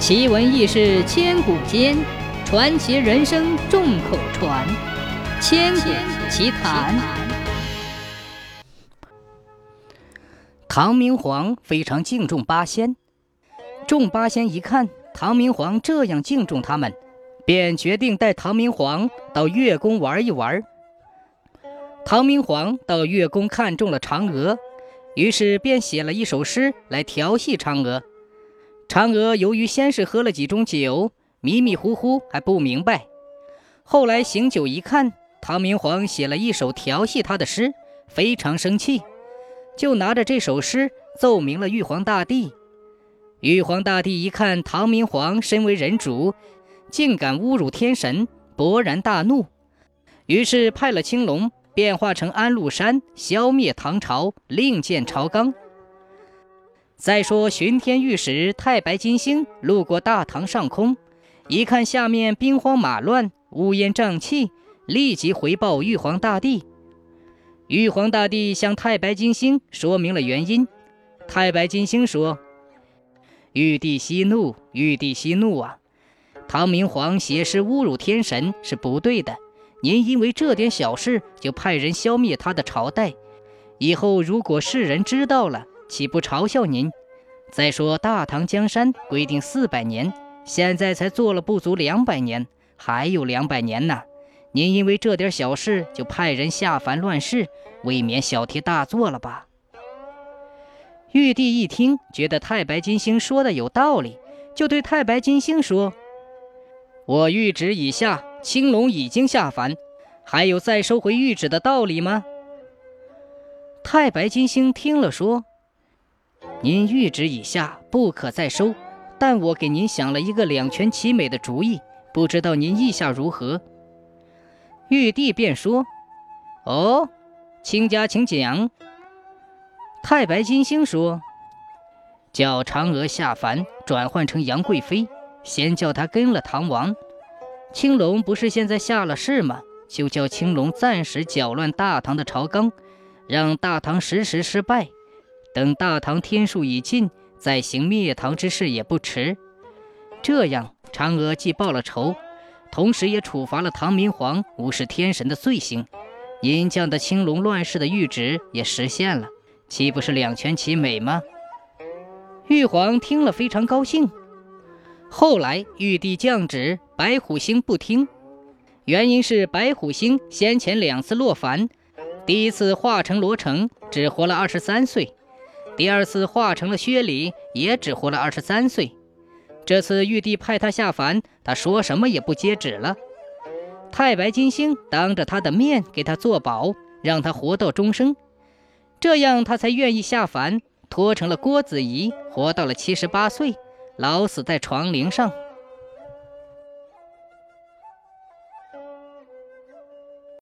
奇闻异事千古间，传奇人生众口传。千古奇谈。唐明皇非常敬重八仙，众八仙一看唐明皇这样敬重他们，便决定带唐明皇到月宫玩一玩。唐明皇到月宫看中了嫦娥，于是便写了一首诗来调戏嫦娥。嫦娥由于先是喝了几盅酒，迷迷糊糊还不明白，后来醒酒一看，唐明皇写了一首调戏她的诗，非常生气，就拿着这首诗奏明了玉皇大帝。玉皇大帝一看唐明皇身为人主，竟敢侮辱天神，勃然大怒，于是派了青龙变化成安禄山，消灭唐朝，另建朝纲。再说，巡天御史太白金星路过大唐上空，一看下面兵荒马乱、乌烟瘴气，立即回报玉皇大帝。玉皇大帝向太白金星说明了原因。太白金星说：“玉帝息怒，玉帝息怒啊！唐明皇写诗侮辱天神是不对的。您因为这点小事就派人消灭他的朝代，以后如果世人知道了，岂不嘲笑您？再说大唐江山规定四百年，现在才做了不足两百年，还有两百年呢。您因为这点小事就派人下凡乱世，未免小题大做了吧？玉帝一听，觉得太白金星说的有道理，就对太白金星说：“我谕旨已下，青龙已经下凡，还有再收回谕旨的道理吗？”太白金星听了说。您谕旨已下，不可再收。但我给您想了一个两全其美的主意，不知道您意下如何？玉帝便说：“哦，卿家请讲。”太白金星说：“叫嫦娥下凡，转换成杨贵妃，先叫她跟了唐王。青龙不是现在下了世吗？就叫青龙暂时搅乱大唐的朝纲，让大唐时时失败。”等大唐天数已尽，再行灭唐之事也不迟。这样，嫦娥既报了仇，同时也处罚了唐明皇无视天神的罪行。银将的青龙乱世的谕旨也实现了，岂不是两全其美吗？玉皇听了非常高兴。后来，玉帝降旨，白虎星不听，原因是白虎星先前两次落凡，第一次化成罗成，只活了二十三岁。第二次化成了薛礼，也只活了二十三岁。这次玉帝派他下凡，他说什么也不接旨了。太白金星当着他的面给他做保，让他活到终生，这样他才愿意下凡，托成了郭子仪，活到了七十八岁，老死在床铃上。